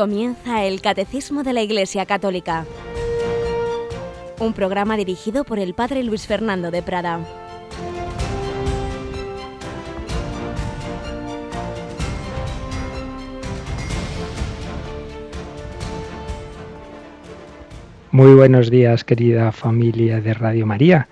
Comienza el Catecismo de la Iglesia Católica, un programa dirigido por el Padre Luis Fernando de Prada. Muy buenos días, querida familia de Radio María.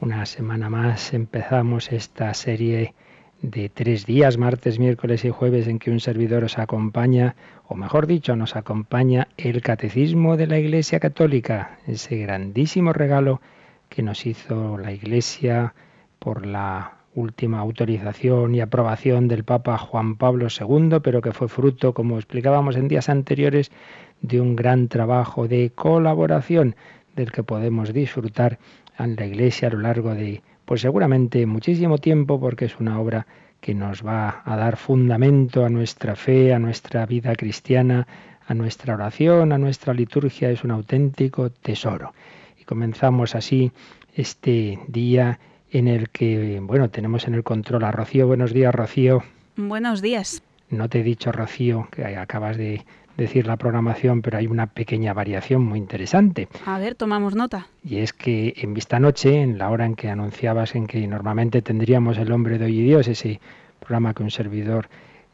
Una semana más empezamos esta serie de tres días, martes, miércoles y jueves, en que un servidor os acompaña, o mejor dicho, nos acompaña el Catecismo de la Iglesia Católica, ese grandísimo regalo que nos hizo la Iglesia por la última autorización y aprobación del Papa Juan Pablo II, pero que fue fruto, como explicábamos en días anteriores, de un gran trabajo de colaboración del que podemos disfrutar en la Iglesia a lo largo de, pues seguramente muchísimo tiempo, porque es una obra que nos va a dar fundamento a nuestra fe, a nuestra vida cristiana, a nuestra oración, a nuestra liturgia, es un auténtico tesoro. Y comenzamos así este día en el que, bueno, tenemos en el control a Rocío. Buenos días, Rocío. Buenos días. No te he dicho, Rocío, que acabas de decir la programación, pero hay una pequeña variación muy interesante. A ver, tomamos nota. Y es que en Vista Noche, en la hora en que anunciabas en que normalmente tendríamos El hombre de hoy y Dios, ese programa que un servidor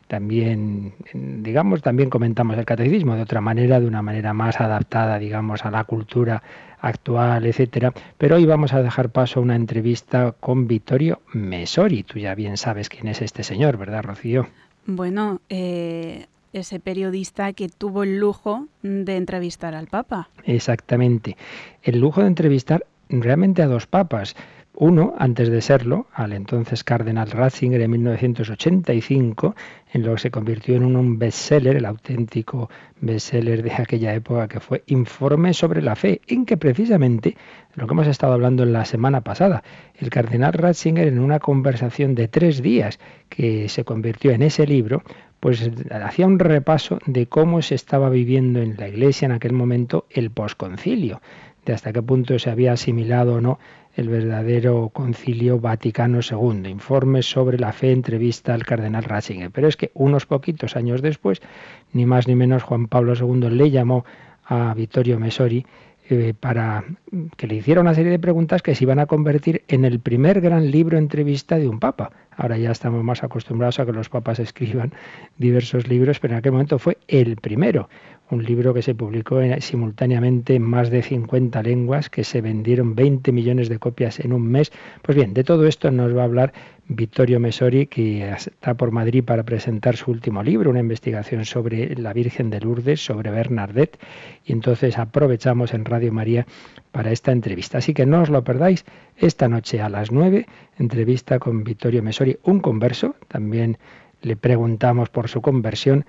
también, digamos, también comentamos el catecismo de otra manera, de una manera más adaptada, digamos, a la cultura actual, etcétera. Pero hoy vamos a dejar paso a una entrevista con Vittorio Mesori. Tú ya bien sabes quién es este señor, ¿verdad, Rocío? Bueno, eh, ese periodista que tuvo el lujo de entrevistar al Papa. Exactamente. El lujo de entrevistar realmente a dos papas. Uno, antes de serlo, al entonces cardenal Ratzinger en 1985, en lo que se convirtió en un bestseller, el auténtico bestseller de aquella época que fue Informe sobre la Fe, en que precisamente, lo que hemos estado hablando en la semana pasada, el cardenal Ratzinger en una conversación de tres días que se convirtió en ese libro, pues hacía un repaso de cómo se estaba viviendo en la Iglesia en aquel momento el posconcilio, de hasta qué punto se había asimilado o no el verdadero concilio Vaticano II, informes sobre la fe, entrevista al cardenal Ratzinger. Pero es que unos poquitos años después, ni más ni menos Juan Pablo II le llamó a Vittorio Mesori eh, para que le hiciera una serie de preguntas que se iban a convertir en el primer gran libro entrevista de un papa. Ahora ya estamos más acostumbrados a que los papas escriban diversos libros, pero en aquel momento fue el primero un libro que se publicó simultáneamente en más de 50 lenguas, que se vendieron 20 millones de copias en un mes. Pues bien, de todo esto nos va a hablar Vittorio Mesori, que está por Madrid para presentar su último libro, una investigación sobre la Virgen de Lourdes, sobre Bernadette, y entonces aprovechamos en Radio María para esta entrevista. Así que no os lo perdáis esta noche a las 9, entrevista con Vittorio Mesori, un converso, también le preguntamos por su conversión,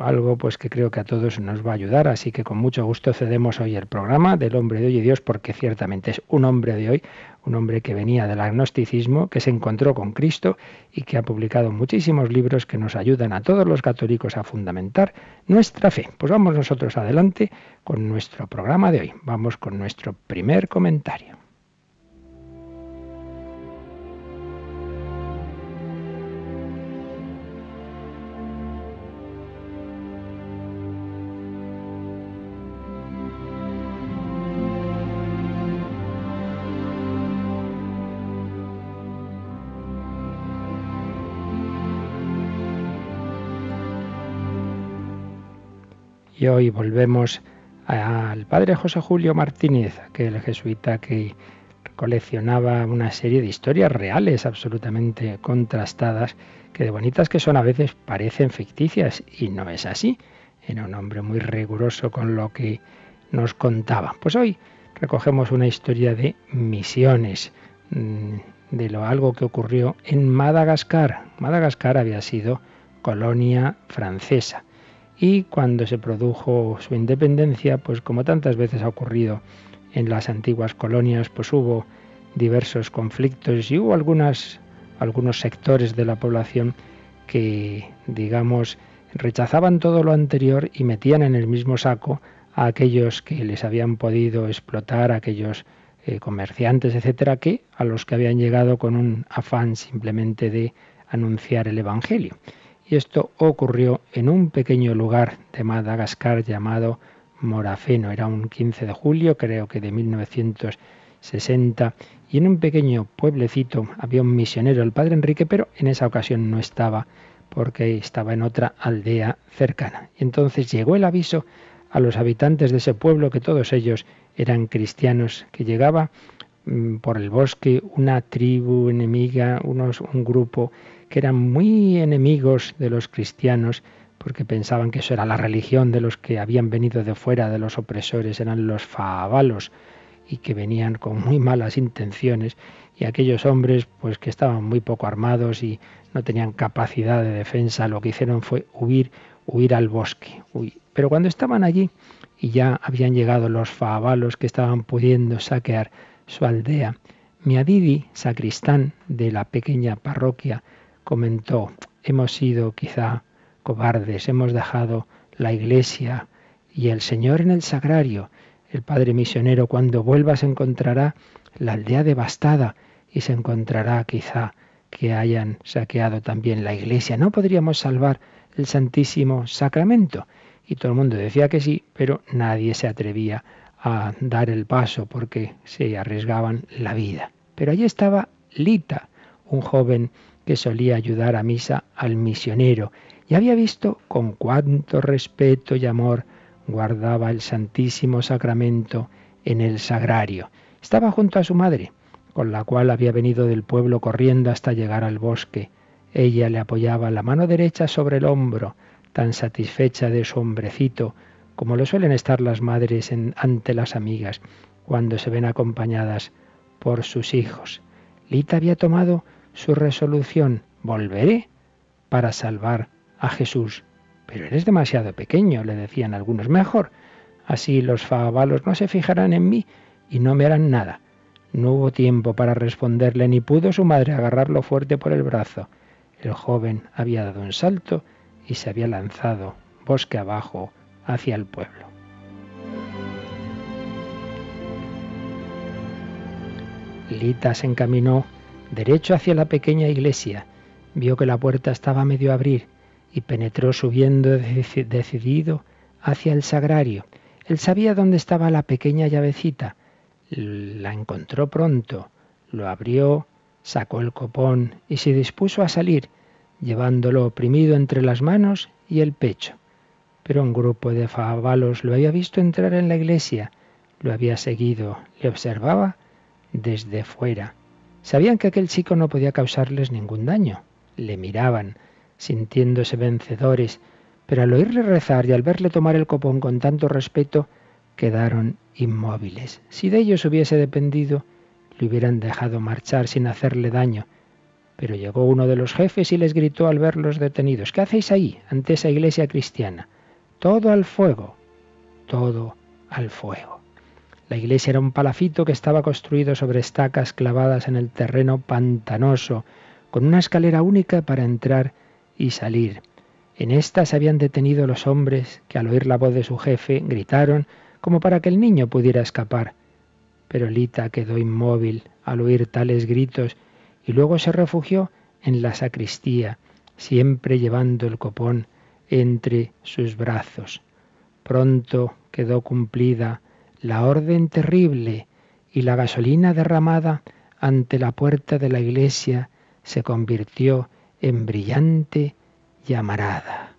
algo pues que creo que a todos nos va a ayudar, así que con mucho gusto cedemos hoy el programa del hombre de hoy y Dios porque ciertamente es un hombre de hoy, un hombre que venía del agnosticismo, que se encontró con Cristo y que ha publicado muchísimos libros que nos ayudan a todos los católicos a fundamentar nuestra fe. Pues vamos nosotros adelante con nuestro programa de hoy. Vamos con nuestro primer comentario. Y hoy volvemos al padre José Julio Martínez, aquel jesuita que coleccionaba una serie de historias reales absolutamente contrastadas, que de bonitas que son a veces parecen ficticias y no es así. Era un hombre muy riguroso con lo que nos contaba. Pues hoy recogemos una historia de misiones, mm, de lo algo que ocurrió en Madagascar. Madagascar había sido colonia francesa y cuando se produjo su independencia, pues como tantas veces ha ocurrido en las antiguas colonias, pues hubo diversos conflictos y hubo algunos sectores de la población que, digamos, rechazaban todo lo anterior y metían en el mismo saco a aquellos que les habían podido explotar, a aquellos eh, comerciantes, etcétera, que a los que habían llegado con un afán simplemente de anunciar el Evangelio. Y esto ocurrió en un pequeño lugar de Madagascar llamado Morafeno. Era un 15 de julio, creo que de 1960. Y en un pequeño pueblecito había un misionero, el padre Enrique, pero en esa ocasión no estaba porque estaba en otra aldea cercana. Y entonces llegó el aviso a los habitantes de ese pueblo, que todos ellos eran cristianos, que llegaba mm, por el bosque una tribu enemiga, unos, un grupo que eran muy enemigos de los cristianos, porque pensaban que eso era la religión de los que habían venido de fuera, de los opresores, eran los faabalos, y que venían con muy malas intenciones, y aquellos hombres, pues que estaban muy poco armados y no tenían capacidad de defensa, lo que hicieron fue huir, huir al bosque. Pero cuando estaban allí y ya habían llegado los faabalos que estaban pudiendo saquear su aldea, Miadidi, sacristán de la pequeña parroquia, comentó, hemos sido quizá cobardes, hemos dejado la iglesia y el Señor en el sagrario. El Padre misionero cuando vuelva se encontrará la aldea devastada y se encontrará quizá que hayan saqueado también la iglesia. ¿No podríamos salvar el Santísimo Sacramento? Y todo el mundo decía que sí, pero nadie se atrevía a dar el paso porque se arriesgaban la vida. Pero allí estaba Lita, un joven que solía ayudar a misa al misionero y había visto con cuánto respeto y amor guardaba el Santísimo Sacramento en el sagrario. Estaba junto a su madre, con la cual había venido del pueblo corriendo hasta llegar al bosque. Ella le apoyaba la mano derecha sobre el hombro, tan satisfecha de su hombrecito, como lo suelen estar las madres ante las amigas, cuando se ven acompañadas por sus hijos. Lita había tomado su resolución, volveré para salvar a Jesús. Pero eres demasiado pequeño, le decían algunos. Mejor, así los favalos no se fijarán en mí y no me harán nada. No hubo tiempo para responderle, ni pudo su madre agarrarlo fuerte por el brazo. El joven había dado un salto y se había lanzado bosque abajo hacia el pueblo. Lita se encaminó derecho hacia la pequeña iglesia. Vio que la puerta estaba medio abrir y penetró subiendo decidido hacia el sagrario. Él sabía dónde estaba la pequeña llavecita la encontró pronto, lo abrió, sacó el copón y se dispuso a salir, llevándolo oprimido entre las manos y el pecho. Pero un grupo de favalos lo había visto entrar en la iglesia, lo había seguido, le observaba desde fuera. Sabían que aquel chico no podía causarles ningún daño. Le miraban, sintiéndose vencedores, pero al oírle rezar y al verle tomar el copón con tanto respeto, quedaron inmóviles. Si de ellos hubiese dependido, le hubieran dejado marchar sin hacerle daño. Pero llegó uno de los jefes y les gritó al verlos detenidos, ¿qué hacéis ahí, ante esa iglesia cristiana? Todo al fuego, todo al fuego. La iglesia era un palafito que estaba construido sobre estacas clavadas en el terreno pantanoso, con una escalera única para entrar y salir. En esta se habían detenido los hombres que al oír la voz de su jefe gritaron como para que el niño pudiera escapar. Pero Lita quedó inmóvil al oír tales gritos y luego se refugió en la sacristía, siempre llevando el copón entre sus brazos. Pronto quedó cumplida la orden terrible y la gasolina derramada ante la puerta de la iglesia se convirtió en brillante llamarada.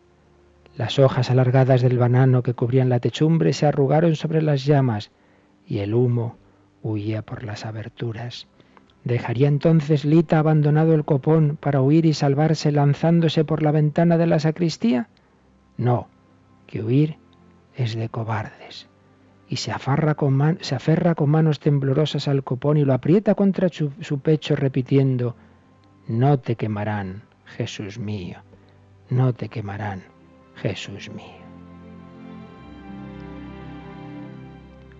Las hojas alargadas del banano que cubrían la techumbre se arrugaron sobre las llamas y el humo huía por las aberturas. ¿Dejaría entonces Lita abandonado el copón para huir y salvarse lanzándose por la ventana de la sacristía? No, que huir es de cobardes. Y se, con se aferra con manos temblorosas al copón y lo aprieta contra su pecho repitiendo, No te quemarán, Jesús mío, no te quemarán. Jesús mío.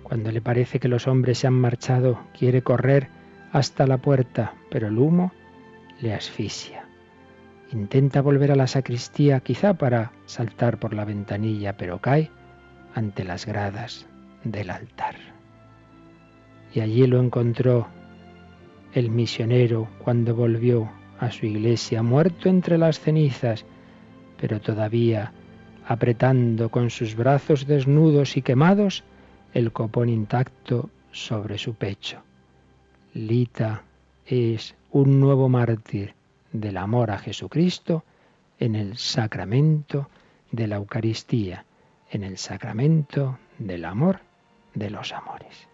Cuando le parece que los hombres se han marchado, quiere correr hasta la puerta, pero el humo le asfixia. Intenta volver a la sacristía, quizá para saltar por la ventanilla, pero cae ante las gradas del altar. Y allí lo encontró el misionero cuando volvió a su iglesia, muerto entre las cenizas, pero todavía apretando con sus brazos desnudos y quemados el copón intacto sobre su pecho. Lita es un nuevo mártir del amor a Jesucristo en el sacramento de la Eucaristía, en el sacramento del amor de los amores.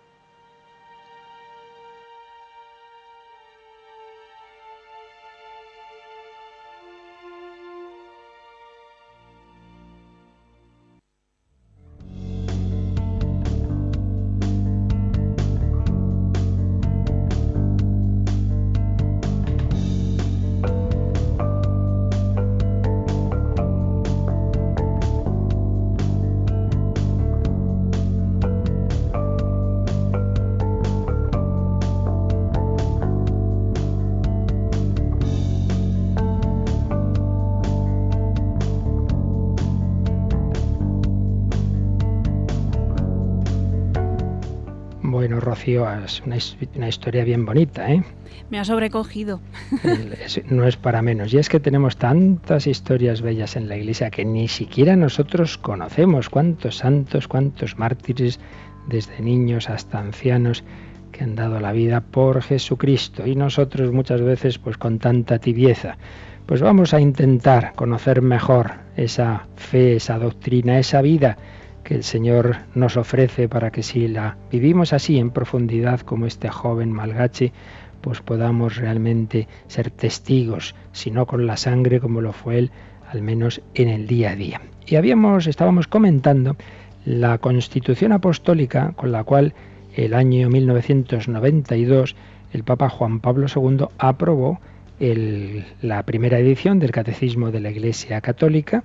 Es una, historia bien bonita, ¿eh? Me ha sobrecogido. no es para menos. Y es que tenemos tantas historias bellas en la iglesia que ni siquiera nosotros conocemos. Cuántos santos, cuántos mártires, desde niños hasta ancianos, que han dado la vida por Jesucristo. Y nosotros muchas veces, pues con tanta tibieza. Pues vamos a intentar conocer mejor esa fe, esa doctrina, esa vida que el Señor nos ofrece para que si la vivimos así en profundidad como este joven malgache, pues podamos realmente ser testigos, si no con la sangre como lo fue él, al menos en el día a día. Y habíamos, estábamos comentando la constitución apostólica con la cual el año 1992 el Papa Juan Pablo II aprobó la primera edición del Catecismo de la Iglesia Católica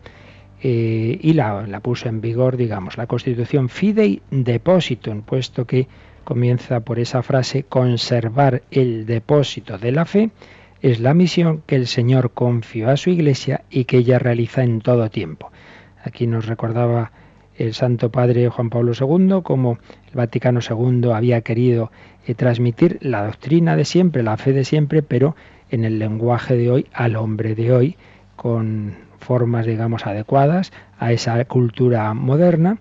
eh, y la, puso en vigor, digamos, la Constitución Fidei Depositum, puesto que comienza por esa frase, conservar el depósito de la fe es la misión que el Señor confió a su Iglesia y que ella realiza en todo tiempo. Aquí nos recordaba el Santo Padre Juan Pablo II como el Vaticano II había querido eh, transmitir la doctrina de siempre, la fe de siempre, pero en el lenguaje de hoy, al hombre de hoy, con formas, digamos, adecuadas a esa cultura moderna,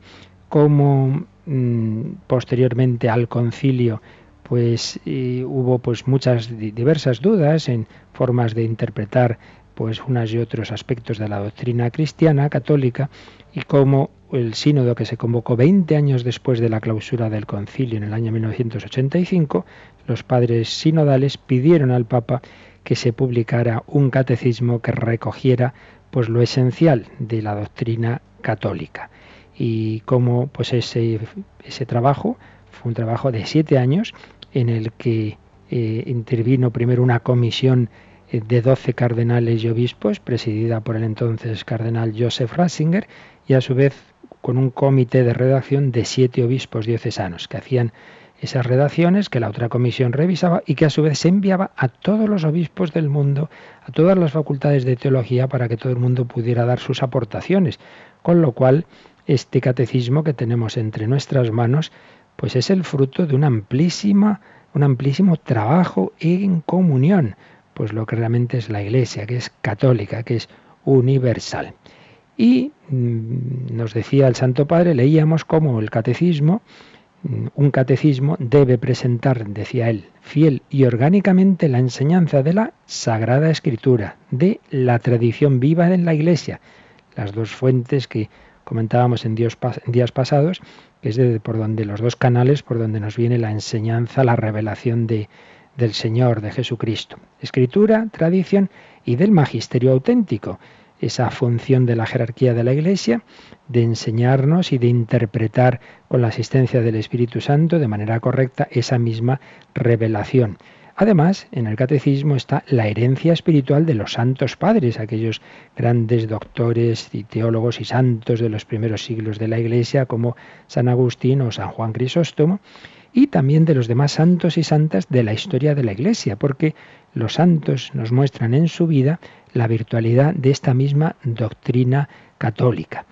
como mm, posteriormente al concilio pues hubo pues muchas diversas dudas en formas de interpretar pues unas y otros aspectos de la doctrina cristiana católica y como el sínodo que se convocó 20 años después de la clausura del concilio en el año 1985, los padres sinodales pidieron al Papa que se publicara un catecismo que recogiera pues lo esencial de la doctrina católica. Y como pues ese, ese trabajo fue un trabajo de siete años en el que eh, intervino primero una comisión eh, de doce cardenales y obispos, presidida por el entonces cardenal Joseph Ratzinger, y a su vez con un comité de redacción de siete obispos diocesanos que hacían esas redacciones que la otra comisión revisaba y que a su vez se enviaba a todos los obispos del mundo, a todas las facultades de teología para que todo el mundo pudiera dar sus aportaciones. Con lo cual, este catecismo que tenemos entre nuestras manos, pues es el fruto de una amplísima, un amplísimo trabajo en comunión, pues lo que realmente es la Iglesia, que es católica, que es universal. Y mm, nos decía el Santo Padre, leíamos como el catecismo, un catecismo debe presentar, decía él, fiel y orgánicamente la enseñanza de la Sagrada Escritura, de la tradición viva en la Iglesia, las dos fuentes que comentábamos en, días pasados, que es por donde los dos canales por donde nos viene la enseñanza, la revelación de, del Señor, de Jesucristo. Escritura, tradición y del magisterio auténtico esa función de la jerarquía de la Iglesia, de enseñarnos y de interpretar con la asistencia del Espíritu Santo de manera correcta esa misma revelación. Además, en el catecismo está la herencia espiritual de los santos padres, aquellos grandes doctores y teólogos y santos de los primeros siglos de la Iglesia, como San Agustín o San Juan Crisóstomo, y también de los demás santos y santas de la historia de la Iglesia, porque los santos nos muestran en su vida la virtualidad de esta misma doctrina católica.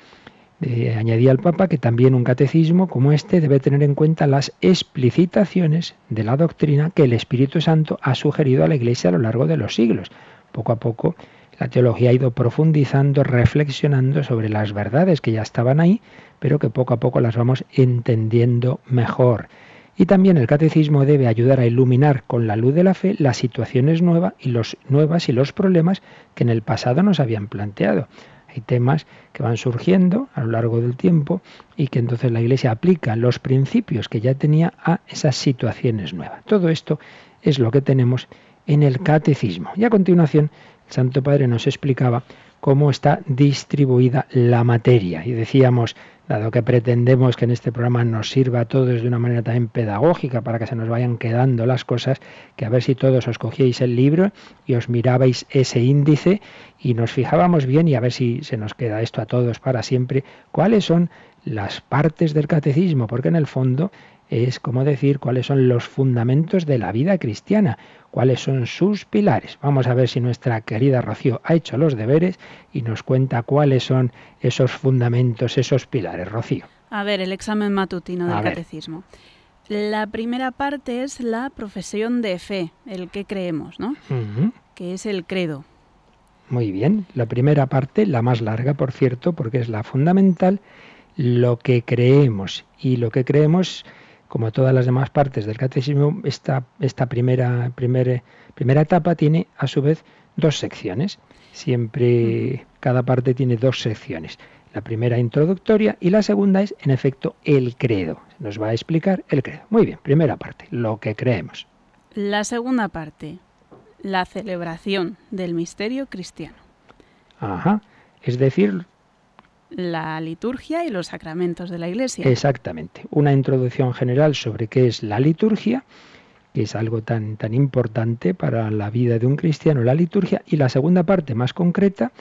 Eh, añadía el Papa que también un catecismo como este debe tener en cuenta las explicitaciones de la doctrina que el Espíritu Santo ha sugerido a la Iglesia a lo largo de los siglos. Poco a poco la teología ha ido profundizando, reflexionando sobre las verdades que ya estaban ahí, pero que poco a poco las vamos entendiendo mejor. Y también el catecismo debe ayudar a iluminar con la luz de la fe las situaciones nuevas y los, nuevas y los problemas que en el pasado nos habían planteado. Hay temas que van surgiendo a lo largo del tiempo y que entonces la Iglesia aplica los principios que ya tenía a esas situaciones nuevas. Todo esto es lo que tenemos en el catecismo. Y a continuación, el Santo Padre nos explicaba cómo está distribuida la materia. Y decíamos, dado que pretendemos que en este programa nos sirva a todos de una manera también pedagógica para que se nos vayan quedando las cosas, que a ver si todos os cogíais el libro y os mirabais ese índice y nos fijábamos bien y a ver si se nos queda esto a todos para siempre, cuáles son las partes del catecismo, porque en el fondo es como decir cuáles son los fundamentos de la vida cristiana, cuáles son sus pilares. Vamos a ver si nuestra querida Rocío ha hecho los deberes y nos cuenta cuáles son esos fundamentos, esos pilares. Rocío. A ver, el examen matutino del catecismo. La primera parte es la profesión de fe, el que creemos, ¿no? Que es el credo. Muy bien. La primera parte, la más larga, por cierto, porque es la fundamental, lo que creemos. Y lo que creemos como todas las demás partes del catecismo, esta, esta primera, primera, primera etapa tiene a su vez dos secciones. Siempre cada parte tiene dos secciones. La primera introductoria y la segunda es, en efecto, el credo. Nos va a explicar el credo. Muy bien, primera parte, lo que creemos. La segunda parte, la celebración del misterio cristiano. Ajá, es decir, la liturgia y los sacramentos de la Iglesia. Exactamente. Una introducción general sobre qué es la liturgia, que es algo tan, tan importante para la vida de un cristiano, la liturgia, y la segunda parte más concreta,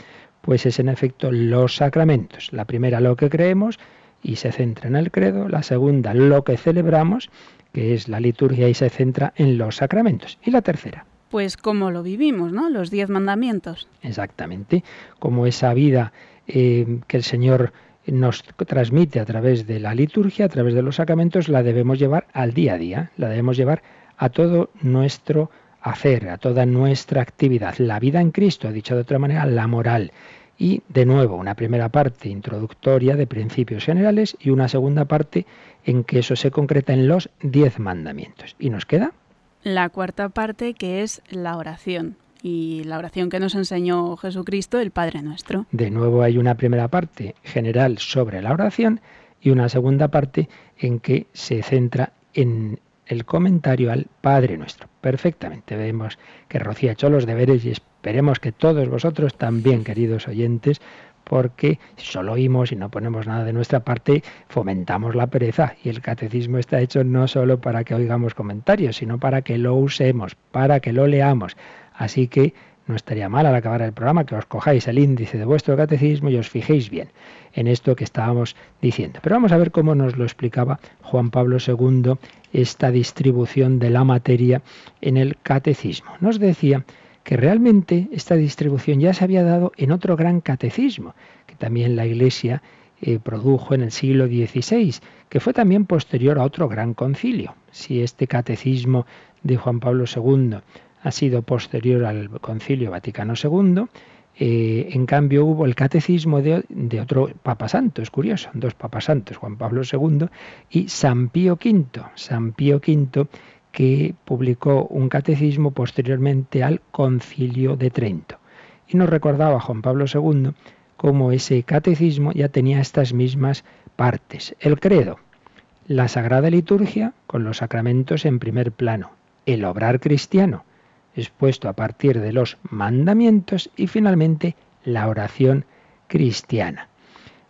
pues es en efecto los sacramentos. La primera lo que creemos y se centra en el credo, la segunda lo que celebramos, que es la liturgia y se centra en los sacramentos, y la tercera. Pues como lo vivimos, ¿no? Los diez mandamientos. Exactamente, como esa vida eh, que el Señor nos transmite a través de la liturgia, a través de los sacramentos, la debemos llevar al día a día, la debemos llevar a todo nuestro hacer, a toda nuestra actividad. La vida en Cristo, dicho de otra manera, la moral. Y de nuevo, una primera parte introductoria de principios generales y una segunda parte en que eso se concreta en los diez mandamientos. ¿Y nos queda? La cuarta parte que es la oración y la oración que nos enseñó Jesucristo, el Padre nuestro. De nuevo hay una primera parte general sobre la oración y una segunda parte en que se centra en el comentario al Padre nuestro. Perfectamente. Vemos que Rocío ha hecho los deberes y esperemos que todos vosotros también, queridos oyentes, porque si solo oímos y no ponemos nada de nuestra parte, fomentamos la pereza. Y el catecismo está hecho no solo para que oigamos comentarios, sino para que lo usemos, para que lo leamos. Así que no estaría mal al acabar el programa que os cojáis el índice de vuestro catecismo y os fijéis bien en esto que estábamos diciendo. Pero vamos a ver cómo nos lo explicaba Juan Pablo II esta distribución de la materia en el catecismo. Nos decía que realmente esta distribución ya se había dado en otro gran catecismo, que también la Iglesia eh, produjo en el siglo XVI, que fue también posterior a otro gran concilio. Si este catecismo de Juan Pablo II ha sido posterior al Concilio Vaticano II. Eh, en cambio hubo el catecismo de, de, otro Papa Santo, es curioso, dos Papas Santos, Juan Pablo II y San Pío V. San Pío V que publicó un catecismo posteriormente al Concilio de Trento. Y nos recordaba Juan Pablo II cómo ese catecismo ya tenía estas mismas partes. El credo, la sagrada liturgia con los sacramentos en primer plano, el obrar cristiano, expuesto a partir de los mandamientos y finalmente la oración cristiana.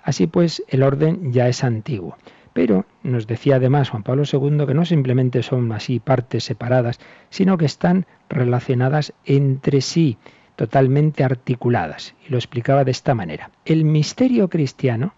Así pues, el orden ya es antiguo. Pero nos decía además Juan Pablo II que no simplemente son así partes separadas, sino que están relacionadas entre sí, totalmente articuladas. Y lo explicaba de esta manera. El misterio cristiano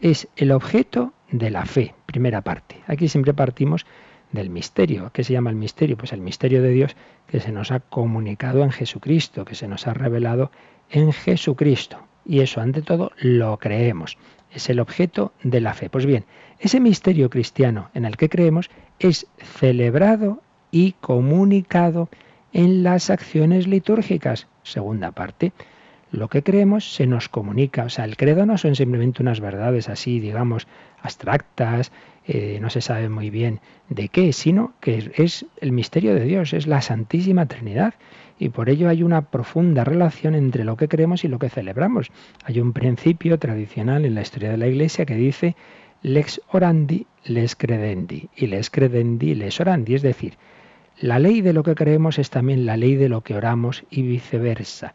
es el objeto de la fe, primera parte. Aquí siempre partimos del misterio. ¿Qué se llama el misterio? Pues el misterio de Dios que se nos ha comunicado en Jesucristo, que se nos ha revelado en Jesucristo. Y eso, ante todo, lo creemos. Es el objeto de la fe. Pues bien, ese misterio cristiano en el que creemos es celebrado y comunicado en las acciones litúrgicas. Segunda parte, lo que creemos se nos comunica. O sea, el credo no son simplemente unas verdades así, digamos, abstractas, eh, no se sabe muy bien de qué, sino que es el misterio de Dios, es la Santísima Trinidad. Y por ello hay una profunda relación entre lo que creemos y lo que celebramos. Hay un principio tradicional en la historia de la Iglesia que dice lex orandi, les credendi, y les credendi, les orandi, es decir, la ley de lo que creemos es también la ley de lo que oramos y viceversa.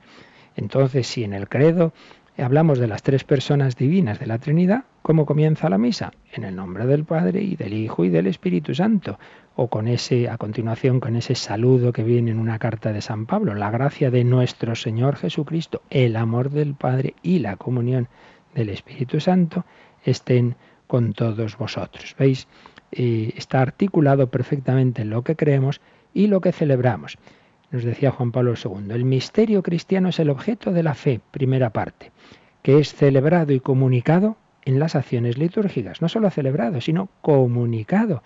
Entonces, si en el credo hablamos de las tres personas divinas de la Trinidad, ¿cómo comienza la misa? En el nombre del Padre y del Hijo y del Espíritu Santo. O con ese, a continuación, con ese saludo que viene en una carta de San Pablo, la gracia de nuestro Señor Jesucristo, el amor del Padre y la comunión del Espíritu Santo estén con todos vosotros. ¿Veis? Eh, está articulado perfectamente en lo que creemos y lo que celebramos. Nos decía Juan Pablo II, el misterio cristiano es el objeto de la fe, primera parte, que es celebrado y comunicado en las acciones litúrgicas. No solo celebrado, sino comunicado,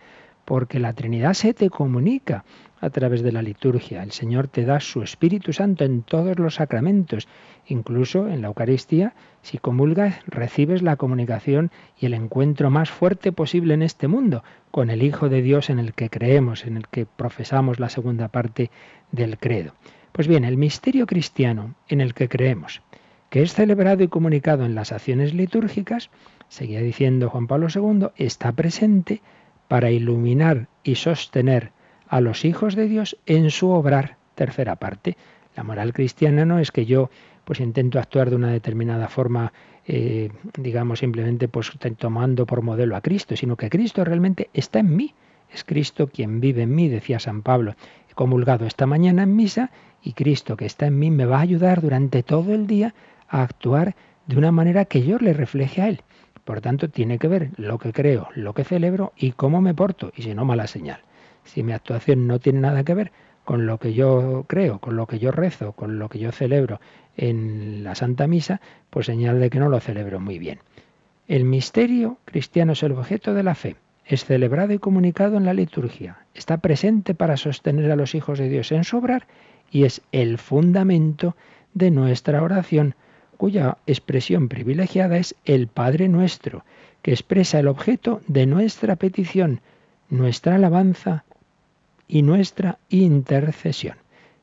porque la Trinidad se te comunica a través de la liturgia. El Señor te da su Espíritu Santo en todos los sacramentos, incluso en la Eucaristía. Si comulgas, recibes la comunicación y el encuentro más fuerte posible en este mundo con el Hijo de Dios en el que creemos, en el que profesamos la segunda parte del credo. Pues bien, el misterio cristiano en el que creemos, que es celebrado y comunicado en las acciones litúrgicas, seguía diciendo Juan Pablo II, está presente para iluminar y sostener a los hijos de Dios en su obrar. Tercera parte. La moral cristiana no es que yo pues intento actuar de una determinada forma, eh, digamos simplemente pues tomando por modelo a Cristo, sino que Cristo realmente está en mí. Es Cristo quien vive en mí, decía San Pablo. He comulgado esta mañana en misa y Cristo que está en mí me va a ayudar durante todo el día a actuar de una manera que yo le refleje a Él. Por tanto, tiene que ver lo que creo, lo que celebro y cómo me porto, y si no, mala señal. Si mi actuación no tiene nada que ver con lo que yo creo, con lo que yo rezo, con lo que yo celebro en la Santa Misa, pues señal de que no lo celebro muy bien. El misterio cristiano es el objeto de la fe, es celebrado y comunicado en la liturgia, está presente para sostener a los hijos de Dios en su obrar y es el fundamento de nuestra oración cuya expresión privilegiada es el Padre nuestro, que expresa el objeto de nuestra petición, nuestra alabanza y nuestra intercesión.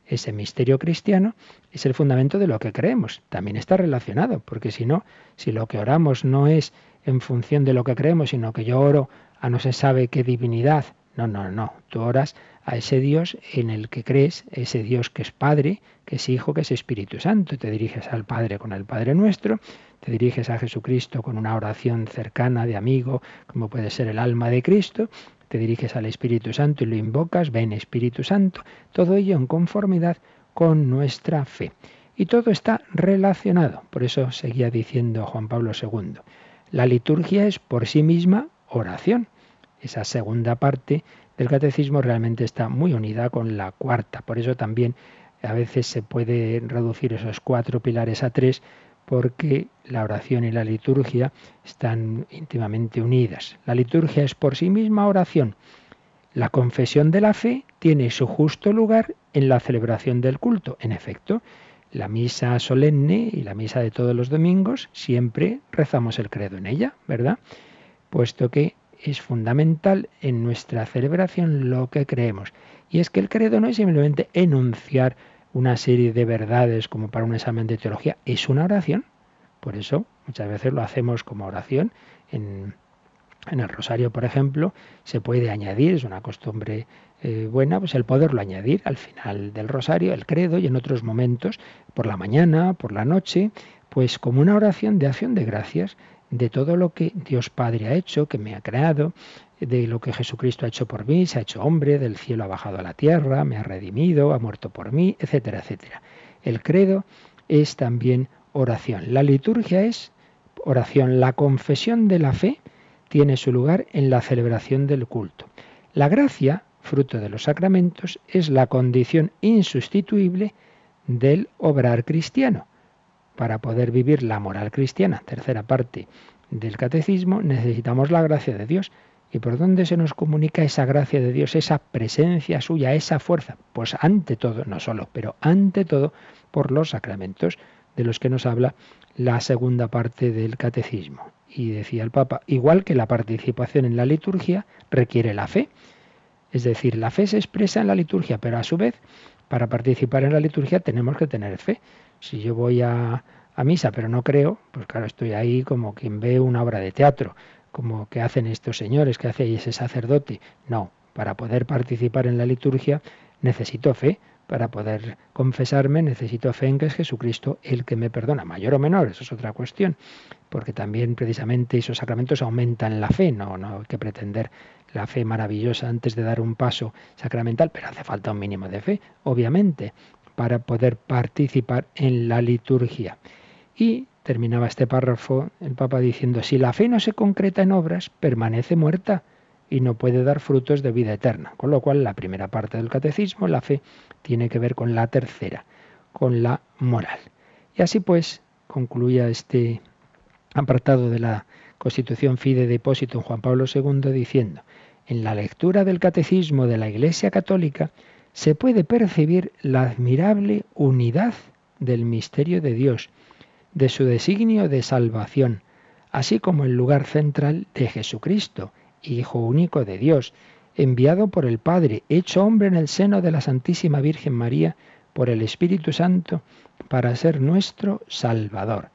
Ese misterio cristiano es el fundamento de lo que creemos. También está relacionado, porque si no, si lo que oramos no es en función de lo que creemos, sino que yo oro a no se sabe qué divinidad. No, no, no. Tú oras a ese Dios en el que crees, ese Dios que es Padre, que es Hijo, que es Espíritu Santo. Te diriges al Padre con el Padre nuestro, te diriges a Jesucristo con una oración cercana de amigo, como puede ser el alma de Cristo, te diriges al Espíritu Santo y lo invocas, ven Espíritu Santo, todo ello en conformidad con nuestra fe. Y todo está relacionado, por eso seguía diciendo Juan Pablo II. La liturgia es por sí misma oración. Esa segunda parte del catecismo realmente está muy unida con la cuarta. Por eso también a veces se puede reducir esos cuatro pilares a tres porque la oración y la liturgia están íntimamente unidas. La liturgia es por sí misma oración. La confesión de la fe tiene su justo lugar en la celebración del culto. En efecto, la misa solemne y la misa de todos los domingos siempre rezamos el credo en ella, ¿verdad? Puesto que es fundamental en nuestra celebración lo que creemos. Y es que el credo no es simplemente enunciar una serie de verdades como para un examen de teología, es una oración. Por eso muchas veces lo hacemos como oración. En, el rosario, por ejemplo, se puede añadir, es una costumbre eh, buena, pues el poderlo añadir al final del rosario, el credo y en otros momentos, por la mañana, por la noche, pues como una oración de acción de gracias de todo lo que Dios Padre ha hecho, que me ha creado, de lo que Jesucristo ha hecho por mí, se ha hecho hombre, del cielo ha bajado a la tierra, me ha redimido, ha muerto por mí, etcétera, etcétera. El credo es también oración. La liturgia es oración. La confesión de la fe tiene su lugar en la celebración del culto. La gracia, fruto de los sacramentos, es la condición insustituible del obrar cristiano. Para poder vivir la moral cristiana, tercera parte del catecismo, necesitamos la gracia de Dios. ¿Y por dónde se nos comunica esa gracia de Dios, esa presencia suya, esa fuerza? Pues ante todo, no solo, pero ante todo por los sacramentos. de los que nos habla la segunda parte del catecismo. Y decía el Papa, igual que la participación en la liturgia requiere la fe. Es decir, la fe se expresa en la liturgia, pero a su vez, para participar en la liturgia tenemos que tener fe. Si yo voy a, a misa pero no creo, pues claro, estoy ahí como quien ve una obra de teatro, como que hacen estos señores, que hace ese sacerdote. No, para poder participar en la liturgia necesito fe. Para poder confesarme necesito fe en que es Jesucristo el que me perdona, mayor o menor, eso es otra cuestión, porque también precisamente esos sacramentos aumentan la fe, no, no hay que pretender la fe maravillosa antes de dar un paso sacramental, pero hace falta un mínimo de fe, obviamente, para poder participar en la liturgia. Y terminaba este párrafo el Papa diciendo, si la fe no se concreta en obras, permanece muerta y no puede dar frutos de vida eterna. Con lo cual, la primera parte del catecismo, la fe, tiene que ver con la tercera, con la moral. Y así pues, concluía este apartado de la Constitución Fide Depósito en Juan Pablo II diciendo, en la lectura del catecismo de la Iglesia Católica se puede percibir la admirable unidad del misterio de Dios, de su designio de salvación, así como el lugar central de Jesucristo, Hijo único de Dios, enviado por el Padre, hecho hombre en el seno de la Santísima Virgen María, por el Espíritu Santo, para ser nuestro Salvador.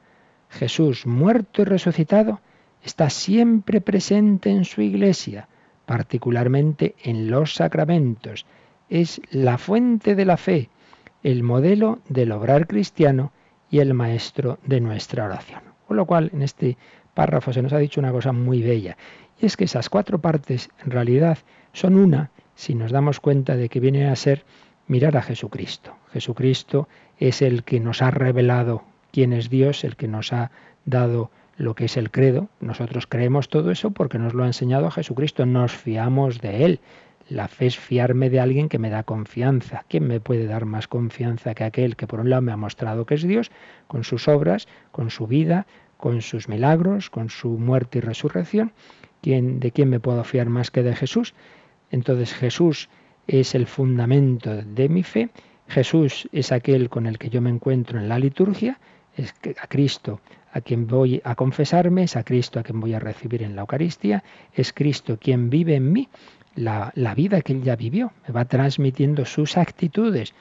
Jesús, muerto y resucitado, está siempre presente en su iglesia, particularmente en los sacramentos. Es la fuente de la fe, el modelo del obrar cristiano y el maestro de nuestra oración. Con lo cual, en este párrafo se nos ha dicho una cosa muy bella, y es que esas cuatro partes en realidad son una si nos damos cuenta de que viene a ser mirar a Jesucristo. Jesucristo es el que nos ha revelado quién es Dios, el que nos ha dado lo que es el credo. Nosotros creemos todo eso porque nos lo ha enseñado a Jesucristo, nos fiamos de Él. La fe es fiarme de alguien que me da confianza. ¿Quién me puede dar más confianza que aquel que por un lado me ha mostrado que es Dios, con sus obras, con su vida, con sus milagros, con su muerte y resurrección? ¿Quién, ¿De quién me puedo fiar más que de Jesús? Entonces Jesús es el fundamento de mi fe. Jesús es aquel con el que yo me encuentro en la liturgia, es a Cristo a quien voy a confesarme, es a Cristo a quien voy a recibir en la Eucaristía, es Cristo quien vive en mí la, la vida que él ya vivió, me va transmitiendo sus actitudes.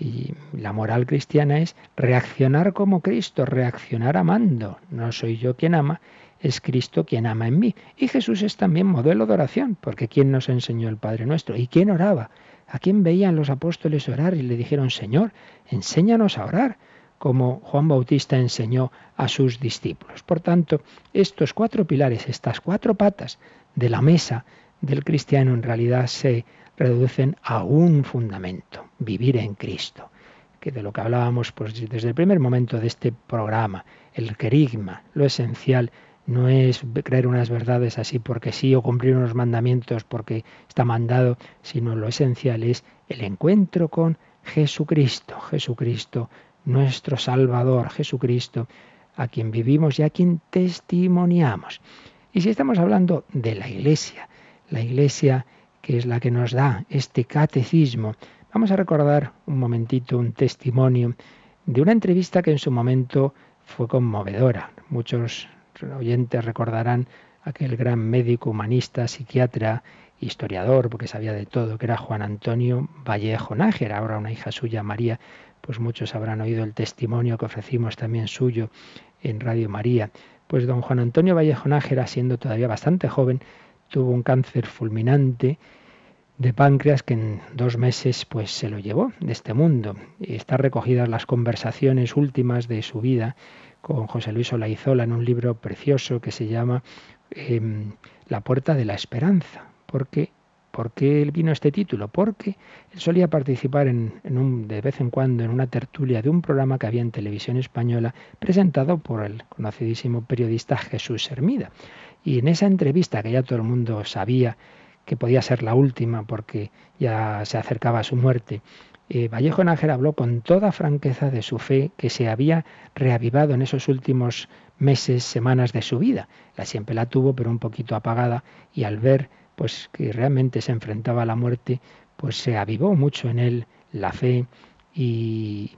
Y la moral cristiana es reaccionar como Cristo, reaccionar amando. No soy yo quien ama, es Cristo quien ama en mí. Y Jesús es también modelo de oración, porque ¿quién nos enseñó el Padre nuestro? ¿Y quién oraba? ¿A quién veían los apóstoles orar y le dijeron, Señor, enséñanos a orar? Como Juan Bautista enseñó a sus discípulos. Por tanto, estos cuatro pilares, estas cuatro patas de la mesa del cristiano en realidad se reducen a un fundamento, vivir en Cristo, que de lo que hablábamos pues, desde el primer momento de este programa, el querigma, lo esencial no es creer unas verdades así porque sí o cumplir unos mandamientos porque está mandado, sino lo esencial es el encuentro con Jesucristo. Jesucristo nuestro Salvador Jesucristo, a quien vivimos y a quien testimoniamos. Y si estamos hablando de la Iglesia, la Iglesia que es la que nos da este catecismo, vamos a recordar un momentito un testimonio de una entrevista que en su momento fue conmovedora. Muchos oyentes recordarán aquel gran médico, humanista, psiquiatra, historiador, porque sabía de todo, que era Juan Antonio Vallejo Nájera, ahora una hija suya, María, pues muchos habrán oído el testimonio que ofrecimos también suyo en Radio María. Pues don Juan Antonio Vallejo Nájera, siendo todavía bastante joven, tuvo un cáncer fulminante de páncreas que en dos meses pues se lo llevó de este mundo. Y están recogidas las conversaciones últimas de su vida con José Luis Olaizola en un libro precioso que se llama em, La puerta de la esperanza, porque ¿Por qué vino este título? Porque él solía participar en, un, de vez en cuando en una tertulia de un programa que había en televisión española presentado por el conocidísimo periodista Jesús Hermida. Y en esa entrevista, que ya todo el mundo sabía que podía ser la última porque ya se acercaba a su muerte, eh, Vallejo Nájera habló con toda franqueza de su fe que se había reavivado en esos últimos meses, semanas de su vida. La siempre la tuvo, pero un poquito apagada, y al ver pues que realmente se enfrentaba a la muerte, pues se avivó mucho en él la fe y,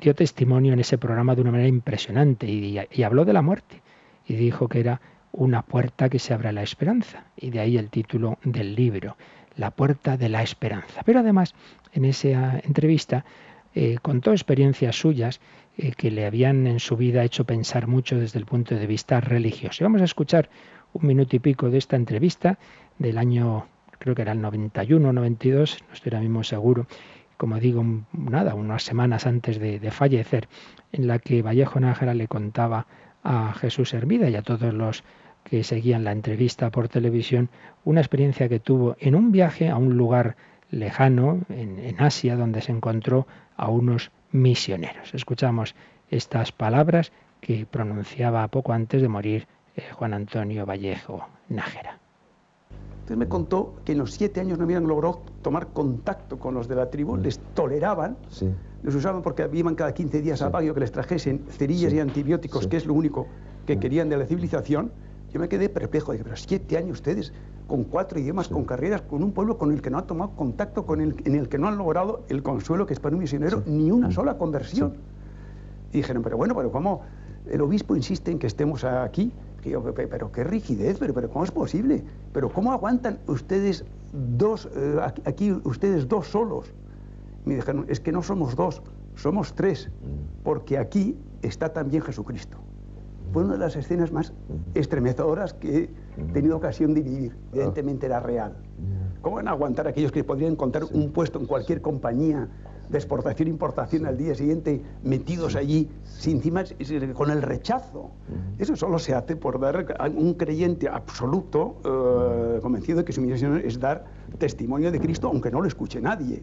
dio testimonio en ese programa de una manera impresionante y, y habló de la muerte y dijo que era una puerta que se abre a la esperanza y de ahí el título del libro, La puerta de la esperanza. Pero además en esa entrevista eh, contó experiencias suyas eh, que le habían en su vida hecho pensar mucho desde el punto de vista religioso. Y vamos a escuchar un minuto y pico de esta entrevista del año, creo que era el 91 o 92, no estoy ahora mismo seguro, como digo, nada, unas semanas antes de, fallecer, en la que Vallejo Nájera le contaba a Jesús Hermida y a todos los que seguían la entrevista por televisión una experiencia que tuvo en un viaje a un lugar lejano, en Asia, donde se encontró a unos misioneros. Escuchamos estas palabras que pronunciaba poco antes de morir eh, Juan Antonio Vallejo Nájera. Entonces me contó que en los siete años no habían logrado tomar contacto con los de la tribu, les toleraban, les usaban porque iban cada 15 días al baño que les trajesen cerillas y antibióticos, que es lo único que querían de la civilización. Yo me quedé perplejo, dije, pero siete años ustedes con cuatro idiomas, con carreras, con un pueblo con el que no han tomado contacto, con el, en el que no han logrado el consuelo que es para un misionero, ni una sola conversión. Y dijeron, pero bueno, pero ¿cómo el obispo insiste en que estemos aquí? Yo, pero qué rigidez, pero, pero ¿cómo es posible? Pero ¿cómo aguantan ustedes dos, eh, aquí ustedes dos solos? Me dijeron, es que no somos dos, somos tres, porque aquí está también Jesucristo fue una de las escenas más estremecedoras que he tenido ocasión de vivir. Evidentemente era real. ¿Cómo van a aguantar aquellos que podrían encontrar un puesto en cualquier compañía de exportación e importación al día siguiente metidos allí sin encima con el rechazo? Eso solo se hace por dar a un creyente absoluto eh, convencido de que su misión es dar testimonio de Cristo aunque no lo escuche nadie.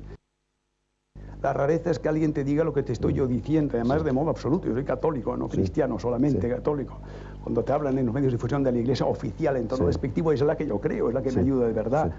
La rareza es que alguien te diga lo que te estoy yo diciendo, además de modo absoluto. Yo soy católico, no cristiano, solamente católico. Cuando te hablan en los medios de difusión de la iglesia oficial en tono despectivo, es la que yo creo, es la que me ayuda de verdad.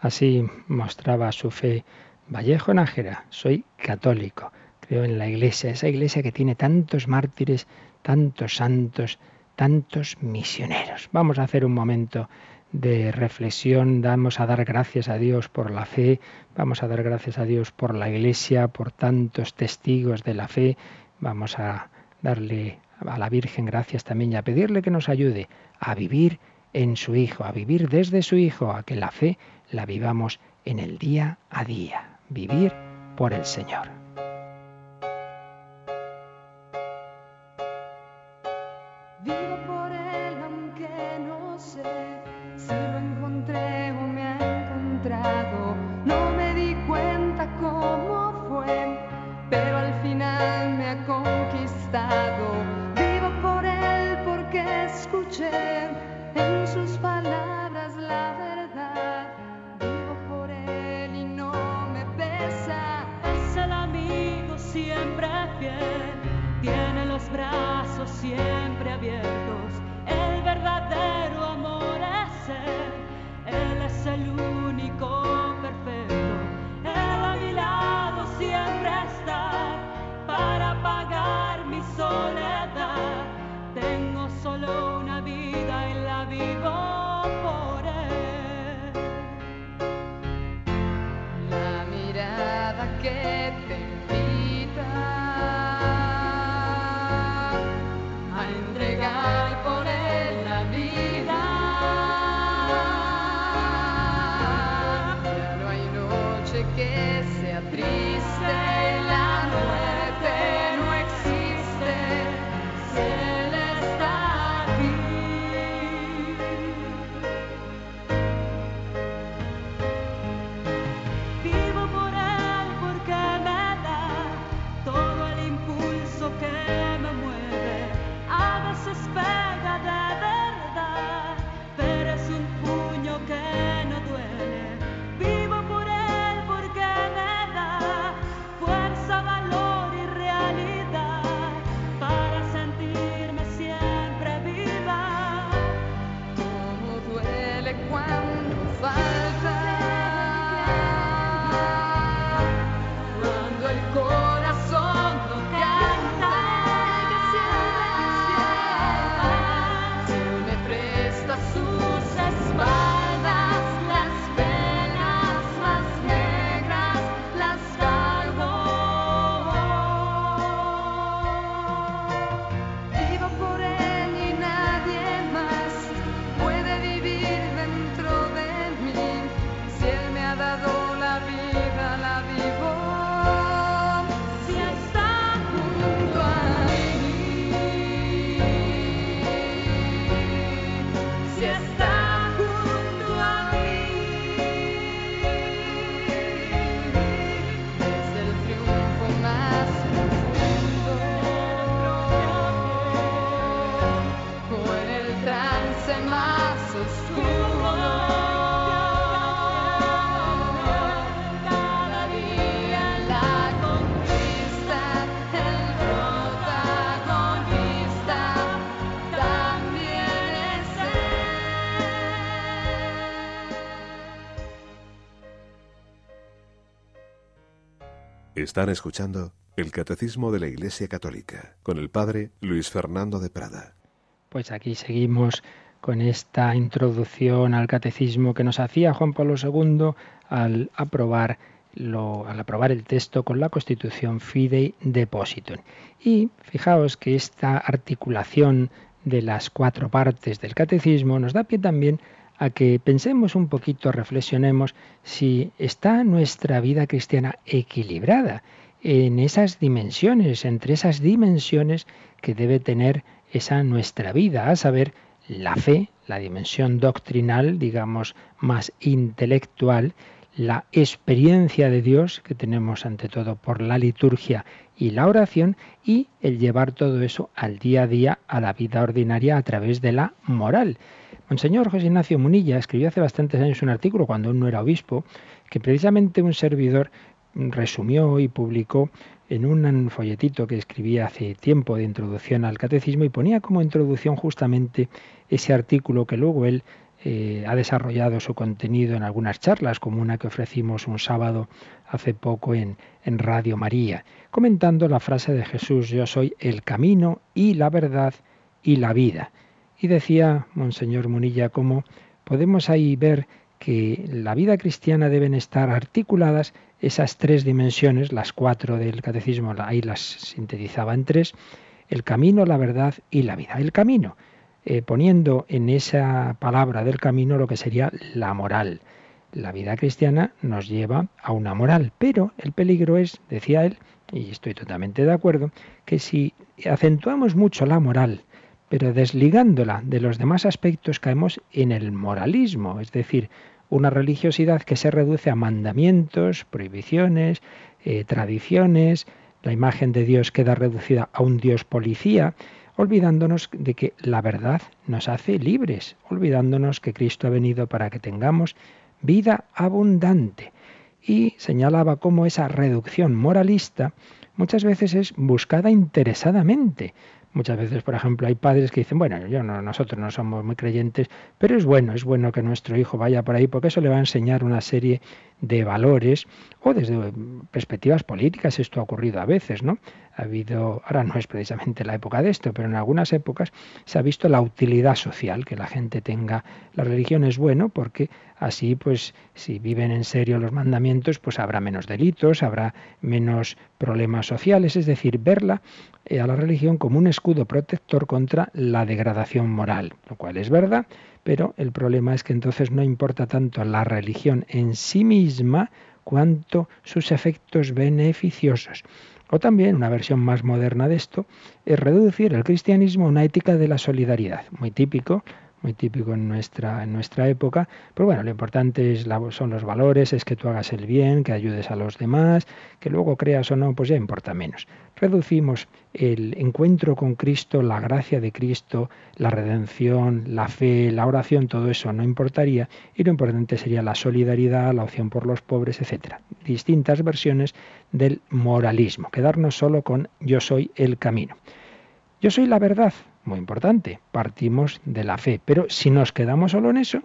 Así mostraba su fe Vallejo Nájera, soy católico, creo en la iglesia, esa iglesia que tiene tantos mártires, tantos santos, tantos misioneros. Vamos a hacer un momento de reflexión, vamos a dar gracias a Dios por la fe, vamos a dar gracias a Dios por la Iglesia, por tantos testigos de la fe, vamos a darle a la Virgen gracias también y a pedirle que nos ayude a vivir en su Hijo, a vivir desde su Hijo, a que la fe la vivamos en el día a día, vivir por el Señor. Están escuchando el Catecismo de la Iglesia Católica con el Padre Luis Fernando de Prada. Pues aquí seguimos con esta introducción al Catecismo que nos hacía Juan Pablo II al aprobar al aprobar el texto con la Constitución Fidei Depositum. Y fijaos que esta articulación de las cuatro partes del Catecismo nos da pie también a que pensemos un poquito, reflexionemos si está nuestra vida cristiana equilibrada en esas dimensiones, entre esas dimensiones que debe tener esa nuestra vida, a saber, la fe, la dimensión doctrinal, digamos, más intelectual, la experiencia de Dios que tenemos ante todo por la liturgia y la oración y el llevar todo eso al día a día, a la vida ordinaria a través de la moral. Monseñor José Ignacio Munilla escribió hace bastantes años un artículo, cuando aún no era obispo, que precisamente un servidor resumió y publicó en un folletito que escribía hace tiempo de introducción al catecismo y ponía como introducción justamente ese artículo que luego él eh, ha desarrollado su contenido en algunas charlas, como una que ofrecimos un sábado hace poco en, en Radio María, comentando la frase de Jesús, yo soy el camino y la verdad y la vida. Y decía Monseñor Munilla cómo podemos ahí ver que la vida cristiana deben estar articuladas esas tres dimensiones, las cuatro del catecismo, ahí las sintetizaba en tres, el camino, la verdad y la vida. El camino, eh, poniendo en esa palabra del camino lo que sería la moral. La vida cristiana nos lleva a una moral, pero el peligro es, decía él, y estoy totalmente de acuerdo, que si acentuamos mucho la moral, pero desligándola de los demás aspectos caemos en el moralismo, es decir, una religiosidad que se reduce a mandamientos, prohibiciones, eh, tradiciones, la imagen de Dios queda reducida a un Dios policía, olvidándonos de que la verdad nos hace libres, olvidándonos que Cristo ha venido para que tengamos vida abundante. Y señalaba cómo esa reducción moralista muchas veces es buscada interesadamente, Muchas veces, por ejemplo, hay padres que dicen, bueno, yo no, nosotros no somos muy creyentes, pero es bueno, es bueno que nuestro hijo vaya por ahí porque eso le va a enseñar una serie de valores o desde perspectivas políticas esto ha ocurrido a veces, ¿no? Ha habido, ahora no es precisamente la época de esto, pero en algunas épocas se ha visto la utilidad social, que la gente tenga la religión es bueno porque así pues si viven en serio los mandamientos, pues habrá menos delitos, habrá menos problemas sociales, es decir, verla eh, a la religión como un escudo protector contra la degradación moral, lo cual es verdad, pero el problema es que entonces no importa tanto la religión en sí misma cuanto sus efectos beneficiosos. O también una versión más moderna de esto es reducir el cristianismo a una ética de la solidaridad, muy típico muy típico en nuestra, en nuestra época. Pero bueno, lo importante es son los valores, es que tú hagas el bien, que ayudes a los demás, que luego creas o no, pues ya importa menos. Reducimos el encuentro con Cristo, la gracia de Cristo, la redención, la fe, la oración, todo eso no importaría y lo importante sería la solidaridad, la opción por los pobres, etcétera. Distintas versiones del moralismo. Quedarnos solo con yo soy el camino. Yo soy la verdad, muy importante, partimos de la fe. Pero si nos quedamos solo en eso,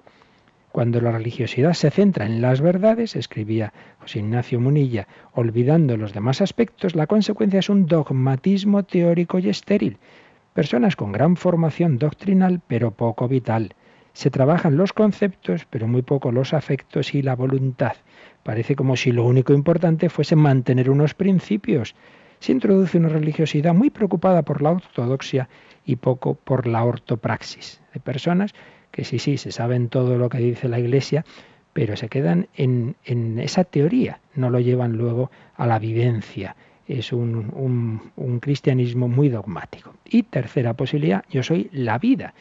cuando la religiosidad se centra en las verdades, escribía José Ignacio Munilla, olvidando los demás aspectos, la consecuencia es un dogmatismo teórico y estéril. Personas con gran formación doctrinal, pero poco vital. Se trabajan los conceptos, pero muy poco los afectos y la voluntad. Parece como si lo único importante fuese mantener unos principios. Se introduce una religiosidad muy preocupada por la ortodoxia y poco por la ortopraxis. de personas que sí, sí, se saben todo lo que dice la Iglesia, pero se quedan en, esa teoría, no lo llevan luego a la vivencia. Es un, un cristianismo muy dogmático. Y tercera posibilidad, yo soy la vida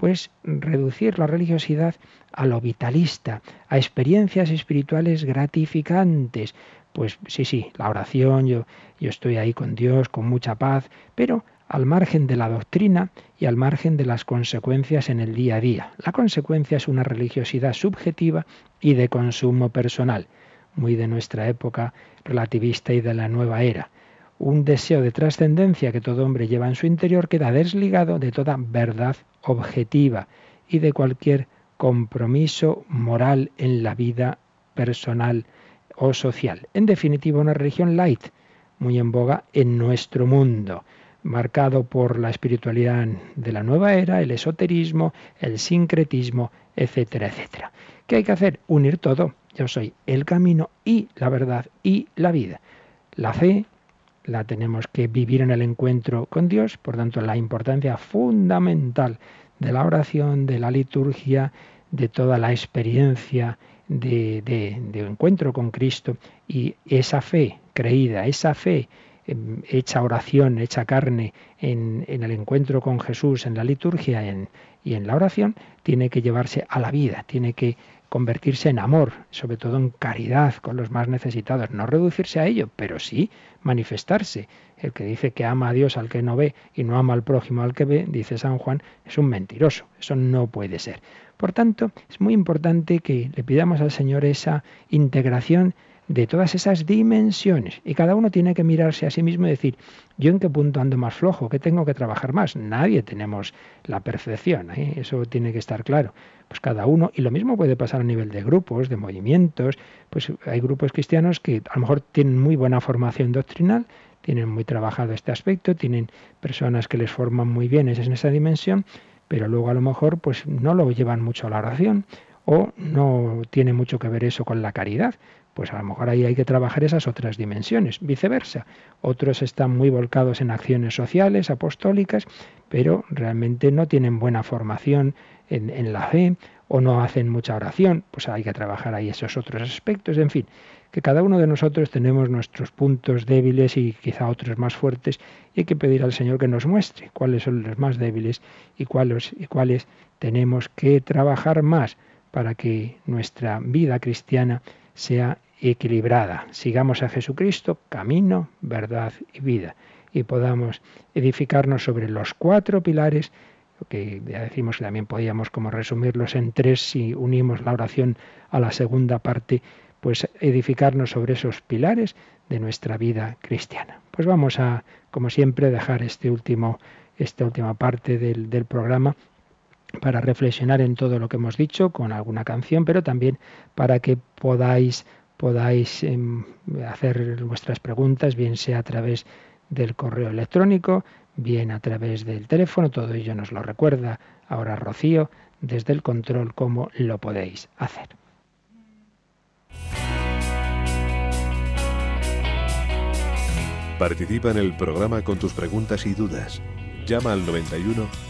pues reducir la religiosidad a lo vitalista, a experiencias espirituales gratificantes. Pues sí, sí, la oración, yo, yo estoy ahí con Dios, con mucha paz, pero al margen de la doctrina y al margen de las consecuencias en el día a día. La consecuencia es una religiosidad subjetiva y de consumo personal, muy de nuestra época relativista y de la nueva era. Un deseo de trascendencia que todo hombre lleva en su interior queda desligado de toda verdad objetiva y de cualquier compromiso moral en la vida personal o social. En definitiva, una religión light, muy en boga en nuestro mundo marcado por la espiritualidad de la nueva era, el esoterismo, el sincretismo, etcétera, etcétera. ¿Qué hay que hacer? Unir todo. Yo soy el camino y la verdad y la vida. La fe la tenemos que vivir en el encuentro con Dios, por tanto la importancia fundamental de la oración, de la liturgia, de toda la experiencia de, de encuentro con Cristo y esa fe creída, esa fe Em, hecha oración, hecha carne en, el encuentro con Jesús, en la liturgia y en la oración, tiene que llevarse a la vida, tiene que convertirse en amor, sobre todo en caridad con los más necesitados, no reducirse a ello, pero sí manifestarse. El que dice que ama a Dios al que no ve y no ama al prójimo al que ve, dice San Juan, es un mentiroso. Eso no puede ser. Por tanto, es muy importante que le pidamos al Señor esa integración de todas esas dimensiones. Y cada uno tiene que mirarse a sí mismo y decir, ¿yo en qué punto ando más flojo? ¿Qué tengo que trabajar más? Nadie tenemos la perfección, ¿eh? eso tiene que estar claro. Pues cada uno, y lo mismo puede pasar a nivel de grupos, de movimientos, pues hay grupos cristianos que a lo mejor tienen muy buena formación doctrinal, tienen muy trabajado este aspecto, tienen personas que les forman muy bien en esa dimensión, pero luego a lo mejor pues no lo llevan mucho a la oración o no tiene mucho que ver eso con la caridad pues a lo mejor ahí hay que trabajar esas otras dimensiones. Viceversa, otros están muy volcados en acciones sociales, apostólicas, pero realmente no tienen buena formación en, la fe o no hacen mucha oración, pues hay que trabajar ahí esos otros aspectos. En fin, que cada uno de nosotros tenemos nuestros puntos débiles y quizá otros más fuertes y hay que pedir al Señor que nos muestre cuáles son los más débiles y cuáles, y cuáles tenemos que trabajar más para que nuestra vida cristiana sea equilibrada. Sigamos a Jesucristo, camino, verdad y vida, y podamos edificarnos sobre los cuatro pilares, que ya decimos que también podíamos como resumirlos en tres si unimos la oración a la segunda parte, pues edificarnos sobre esos pilares de nuestra vida cristiana. Pues vamos a, como siempre, dejar este último, esta última parte del, del programa para reflexionar en todo lo que hemos dicho con alguna canción, pero también para que podáis podáis em, hacer vuestras preguntas, bien sea a través del correo electrónico, bien a través del teléfono, todo ello nos lo recuerda ahora Rocío desde el control cómo lo podéis hacer. Participa en el programa con tus preguntas y dudas. Llama al 91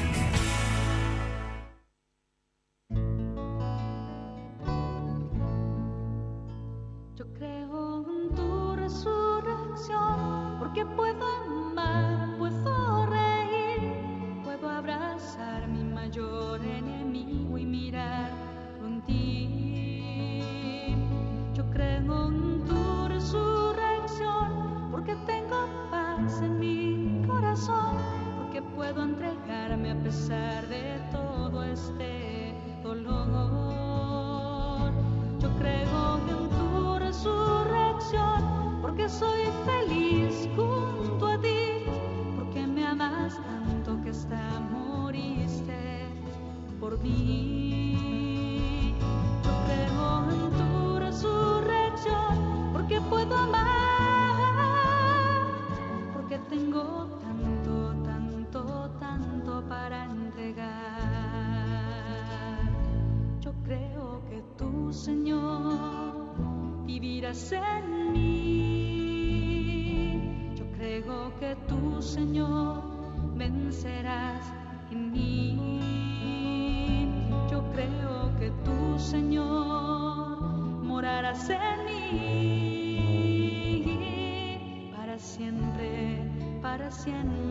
en mí. Yo creo que tú, Señor, vencerás en mí. Yo creo que tú, Señor, morarás en mí. Para siempre, para siempre.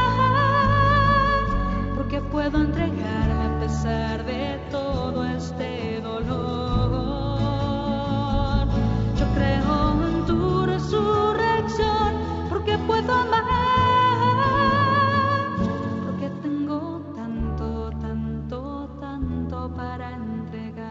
puedo entregarme a pesar de todo este dolor. Yo creo en tu resurrección, porque puedo amar, porque tengo tanto, tanto, tanto para entregar.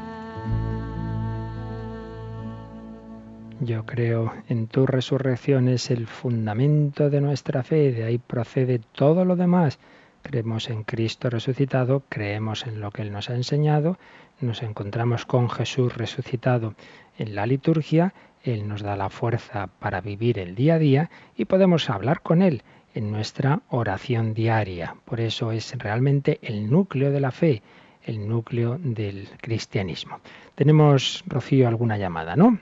Yo creo en tu resurrección es el fundamento de nuestra fe, de ahí procede todo lo demás. Creemos en Cristo resucitado, creemos en lo que Él nos ha enseñado, nos encontramos con Jesús resucitado en la liturgia, Él nos da la fuerza para vivir el día a día y podemos hablar con Él en nuestra oración diaria. Por eso es realmente el núcleo de la fe, el núcleo del cristianismo. Tenemos, Rocío, alguna llamada, ¿no?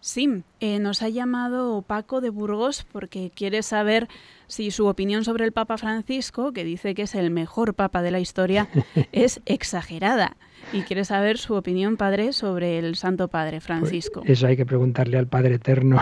Sí, eh, nos ha llamado Paco de Burgos porque quiere saber si su opinión sobre el Papa Francisco, que dice que es el mejor Papa de la historia, es exagerada. Y quiere saber su opinión, padre, sobre el Santo Padre Francisco. Pues eso hay que preguntarle al Padre Eterno,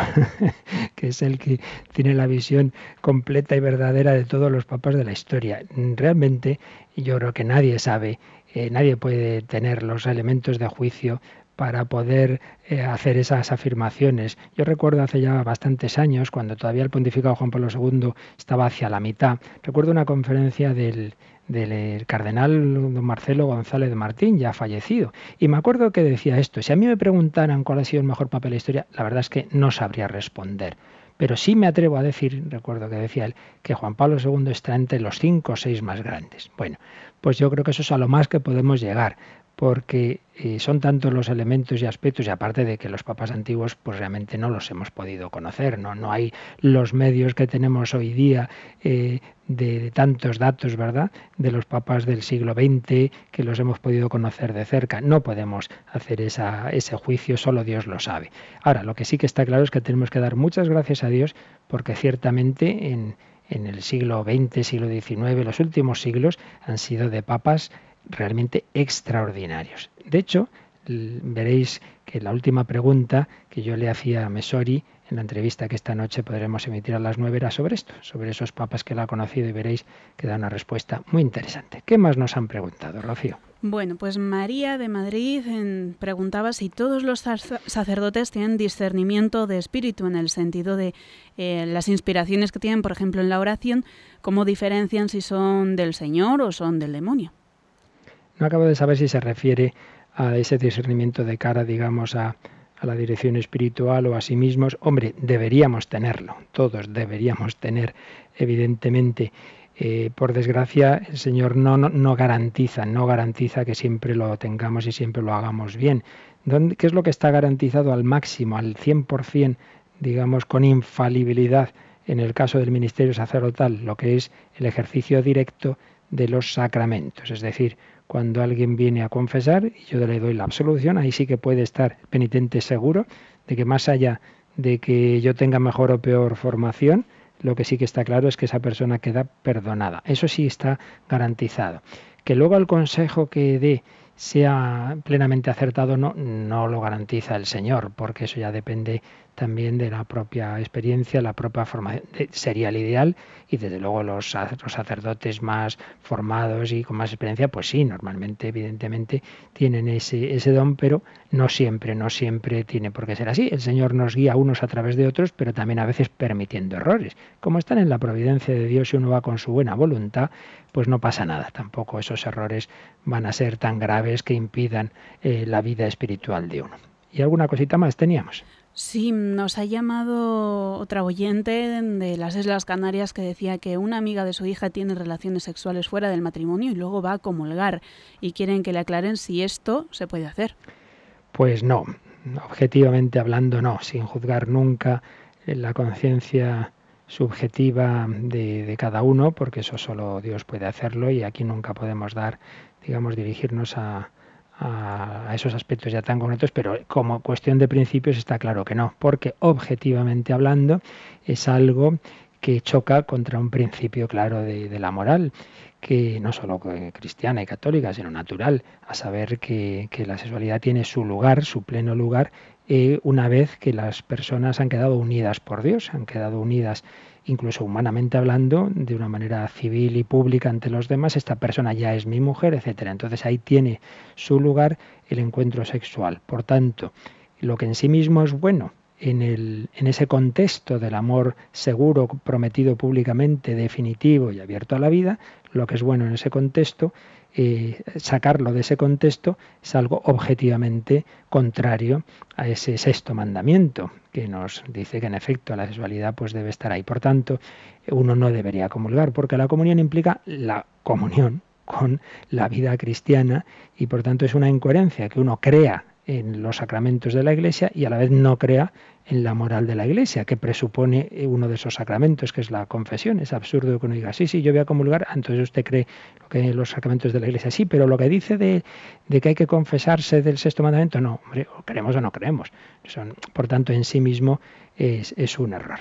que es el que tiene la visión completa y verdadera de todos los papas de la historia. Realmente, yo creo que nadie sabe, eh, nadie puede tener los elementos de juicio para poder eh, hacer esas afirmaciones. Yo recuerdo hace ya bastantes años, cuando todavía el pontificado Juan Pablo II estaba hacia la mitad, recuerdo una conferencia del, eh, cardenal don Marcelo González Martín, ya fallecido. Y me acuerdo que decía esto, si a mí me preguntaran cuál ha sido el mejor papel de la historia, la verdad es que no sabría responder. Pero sí me atrevo a decir, recuerdo que decía él, que Juan Pablo II está entre los cinco o seis más grandes. Bueno, pues yo creo que eso es a lo más que podemos llegar porque eh, son tantos los elementos y aspectos, y aparte de que los papas antiguos, pues realmente no los hemos podido conocer, no, no hay los medios que tenemos hoy día eh, de, de, tantos datos, ¿verdad?, de los papas del siglo XX que los hemos podido conocer de cerca. No podemos hacer esa, ese juicio, solo Dios lo sabe. Ahora, lo que sí que está claro es que tenemos que dar muchas gracias a Dios, porque ciertamente en, en el siglo XX, siglo XIX, los últimos siglos han sido de papas realmente extraordinarios. De hecho, veréis que la última pregunta que yo le hacía a Mesori en la entrevista que esta noche podremos emitir a las nueve era sobre esto, sobre esos papas que él ha conocido y veréis que da una respuesta muy interesante. ¿Qué más nos han preguntado, Rocío? Bueno, pues María de Madrid en, preguntaba si todos los sacerdotes tienen discernimiento de espíritu en el sentido de eh, las inspiraciones que tienen, por ejemplo, en la oración, cómo diferencian si son del Señor o son del demonio. No acabo de saber si se refiere a ese discernimiento de cara, digamos, a, la dirección espiritual o a sí mismos. Hombre, deberíamos tenerlo, todos deberíamos tener, evidentemente. Eh, por desgracia, el Señor no, no, garantiza, no garantiza que siempre lo tengamos y siempre lo hagamos bien. ¿Dónde, ¿Qué es lo que está garantizado al máximo, al 100% digamos, con infalibilidad en el caso del ministerio sacerdotal, lo que es el ejercicio directo de los sacramentos. Es decir, cuando alguien viene a confesar y yo le doy la absolución, ahí sí que puede estar penitente seguro de que más allá de que yo tenga mejor o peor formación, lo que sí que está claro es que esa persona queda perdonada. Eso sí está garantizado. Que luego el consejo que dé sea plenamente acertado no, no lo garantiza el Señor, porque eso ya depende también de la propia experiencia, la propia formación. Sería el ideal y desde luego los, los, sacerdotes más formados y con más experiencia, pues sí, normalmente, evidentemente, tienen ese, ese don, pero no siempre, no siempre tiene por qué ser así. El Señor nos guía unos a través de otros, pero también a veces permitiendo errores. Como están en la providencia de Dios y uno va con su buena voluntad, pues no pasa nada. Tampoco esos errores van a ser tan graves que impidan eh, la vida espiritual de uno. ¿Y alguna cosita más teníamos? Sí, nos ha llamado otra oyente de las Islas Canarias que decía que una amiga de su hija tiene relaciones sexuales fuera del matrimonio y luego va a comulgar y quieren que le aclaren si esto se puede hacer. Pues no, objetivamente hablando no, sin juzgar nunca la conciencia subjetiva de, de, cada uno, porque eso solo Dios puede hacerlo y aquí nunca podemos dar, digamos, dirigirnos a, a, esos aspectos ya tan concretos, pero como cuestión de principios está claro que no, porque objetivamente hablando es algo que choca contra un principio claro de, la moral, que no solo cristiana y católica, sino natural, a saber que, la sexualidad tiene su lugar, su pleno lugar, eh, una vez que las personas han quedado unidas por Dios, han quedado unidas incluso humanamente hablando, de una manera civil y pública ante los demás, esta persona ya es mi mujer, etcétera. Entonces ahí tiene su lugar el encuentro sexual. Por tanto, lo que en sí mismo es bueno en, el, en ese contexto del amor seguro, prometido públicamente, definitivo y abierto a la vida, lo que es bueno en ese contexto eh, sacarlo de ese contexto es algo objetivamente contrario a ese sexto mandamiento que nos dice que en efecto la sexualidad pues debe estar ahí. Por tanto, uno no debería comulgar porque la comunión implica la comunión con la vida cristiana y por tanto es una incoherencia que uno crea en los sacramentos de la Iglesia y a la vez no crea en la moral de la Iglesia, que presupone uno de esos sacramentos, que es la confesión. Es absurdo que uno diga, sí, sí, yo voy a comulgar, entonces usted cree que los sacramentos de la Iglesia. Sí, pero lo que dice de, que hay que confesarse del sexto mandamiento, no, hombre, o creemos o no creemos. Son, por tanto, en sí mismo es, es un error.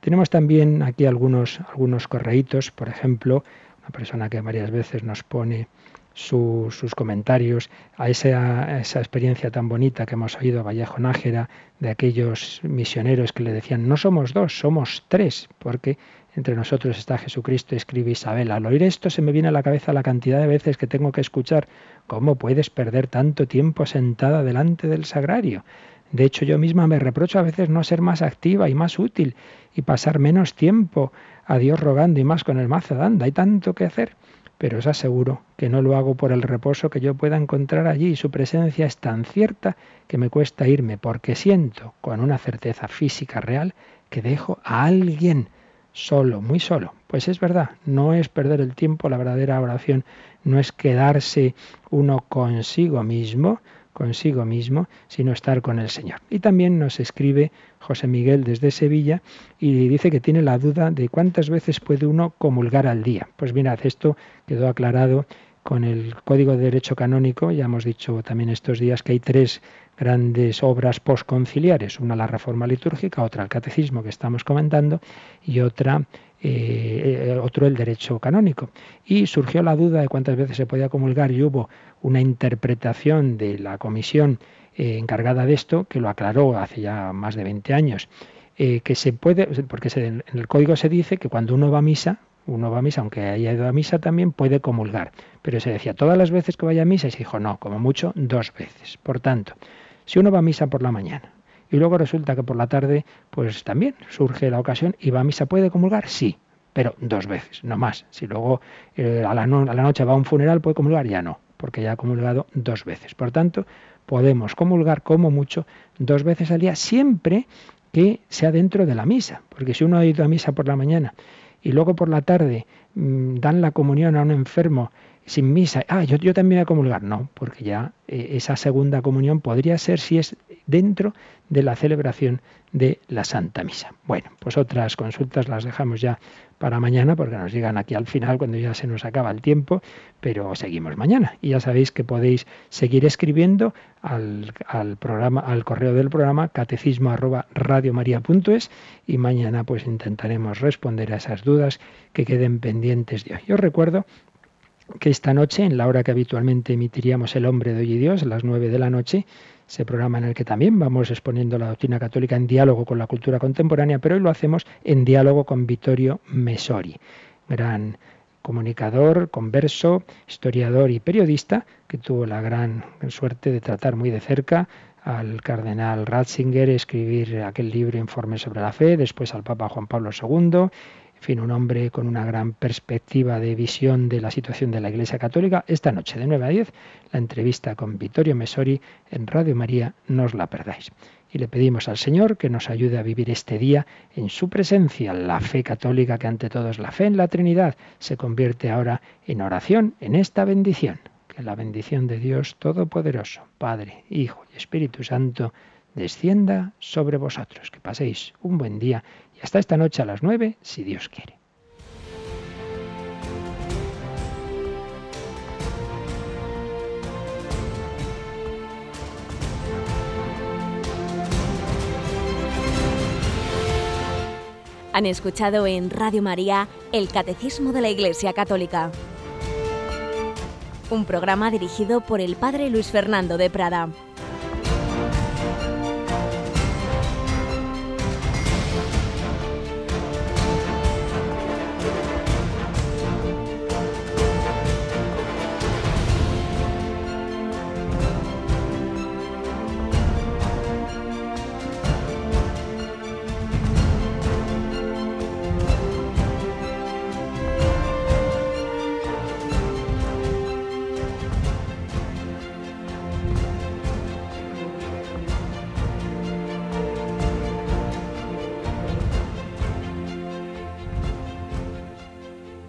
Tenemos también aquí algunos, algunos correitos, por ejemplo, una persona que varias veces nos pone sus comentarios a esa, esa, experiencia tan bonita que hemos oído a Vallejo Nájera de aquellos misioneros que le decían, no somos dos, somos tres, porque entre nosotros está Jesucristo, escribe Isabel. Al oír esto se me viene a la cabeza la cantidad de veces que tengo que escuchar, ¿cómo puedes perder tanto tiempo sentada delante del sagrario? De hecho, yo misma me reprocho a veces no ser más activa y más útil y pasar menos tiempo a Dios rogando y más con el mazo dando. Hay tanto que hacer pero os aseguro que no lo hago por el reposo que yo pueda encontrar allí. Su presencia es tan cierta que me cuesta irme, porque siento con una certeza física real que dejo a alguien solo, muy solo. Pues es verdad, no es perder el tiempo, la verdadera oración no es quedarse uno consigo mismo, consigo mismo, sino estar con el Señor. Y también nos escribe José Miguel desde Sevilla y dice que tiene la duda de cuántas veces puede uno comulgar al día. Pues mirad, esto quedó aclarado con el Código de Derecho Canónico, ya hemos dicho también estos días que hay tres grandes obras posconciliares, una la reforma litúrgica, otra el catecismo que estamos comentando y otra eh, eh, otro el derecho canónico. Y surgió la duda de cuántas veces se podía comulgar y hubo una interpretación de la comisión eh, encargada de esto que lo aclaró hace ya más de 20 años. que se puede, porque en el código se dice que cuando uno va a misa, uno va a misa, aunque haya ido a misa también puede comulgar. Pero se decía todas las veces que vaya a misa y se dijo no, como mucho dos veces. Por tanto, si uno va a misa por la mañana y luego resulta que por la tarde, pues también surge la ocasión y va a misa, ¿puede comulgar? Sí, pero dos veces, no más. Si luego eh, a, la noche va a un funeral, ¿puede comulgar? Ya no, porque ya ha comulgado dos veces. Por tanto, podemos comulgar como mucho dos veces al día, siempre que sea dentro de la misa. Porque si uno ha ido a misa por la mañana y luego por la tarde mm, dan la comunión a un enfermo sin misa, ah, yo, yo también voy a comulgar. No, porque ya eh, esa segunda comunión podría ser si es dentro de la celebración de la Santa Misa. Bueno, pues otras consultas las dejamos ya para mañana porque nos llegan aquí al final cuando ya se nos acaba el tiempo, pero seguimos mañana. Y ya sabéis que podéis seguir escribiendo al, programa, al correo del programa catecismo arroba y mañana pues intentaremos responder a esas dudas que queden pendientes de hoy. Yo recuerdo que esta noche, en la hora que habitualmente emitiríamos El hombre de hoy y Dios, a las nueve de la noche, ese programa en el que también vamos exponiendo la doctrina católica en diálogo con la cultura contemporánea, pero hoy lo hacemos en diálogo con Vittorio Mesori, gran comunicador, converso, historiador y periodista, que tuvo la gran suerte de tratar muy de cerca al cardenal Ratzinger, escribir aquel libro Informe sobre la Fe, después al Papa Juan Pablo II, fin, un hombre con una gran perspectiva de visión de la situación de la Iglesia Católica. Esta noche de 9 a 10, la entrevista con Vittorio Mesori en Radio María, no os la perdáis. Y le pedimos al Señor que nos ayude a vivir este día en su presencia. La fe católica, que ante todo es la fe en la Trinidad, se convierte ahora en oración, en esta bendición. Que la bendición de Dios Todopoderoso, Padre, Hijo y Espíritu Santo, descienda sobre vosotros. Que paséis un buen día hasta esta noche a las 9, si Dios quiere. Han escuchado en Radio María el Catecismo de la Iglesia Católica, un programa dirigido por el Padre Luis Fernando de Prada.